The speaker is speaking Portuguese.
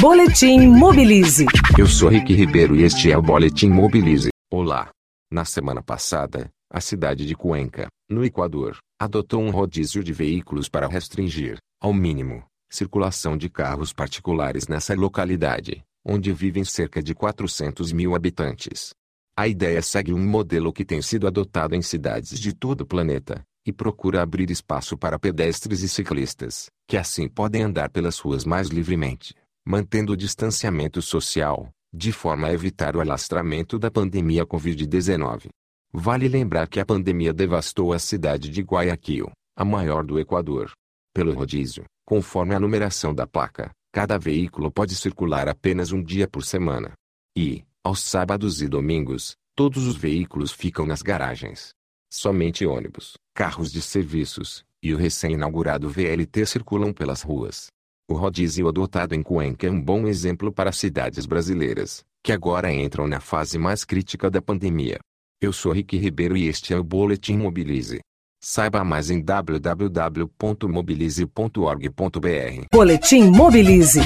Boletim Mobilize. Eu sou Rick Ribeiro e este é o Boletim Mobilize. Olá. Na semana passada, a cidade de Cuenca, no Equador, adotou um rodízio de veículos para restringir, ao mínimo, circulação de carros particulares nessa localidade, onde vivem cerca de 400 mil habitantes. A ideia segue um modelo que tem sido adotado em cidades de todo o planeta, e procura abrir espaço para pedestres e ciclistas, que assim podem andar pelas ruas mais livremente, mantendo o distanciamento social, de forma a evitar o alastramento da pandemia Covid-19. Vale lembrar que a pandemia devastou a cidade de Guayaquil, a maior do Equador. Pelo rodízio, conforme a numeração da placa, cada veículo pode circular apenas um dia por semana. E, aos sábados e domingos, todos os veículos ficam nas garagens. Somente ônibus, carros de serviços e o recém-inaugurado VLT circulam pelas ruas. O rodízio adotado em Cuenca é um bom exemplo para cidades brasileiras, que agora entram na fase mais crítica da pandemia. Eu sou Rick Ribeiro e este é o Boletim Mobilize. Saiba mais em www.mobilize.org.br. Boletim Mobilize.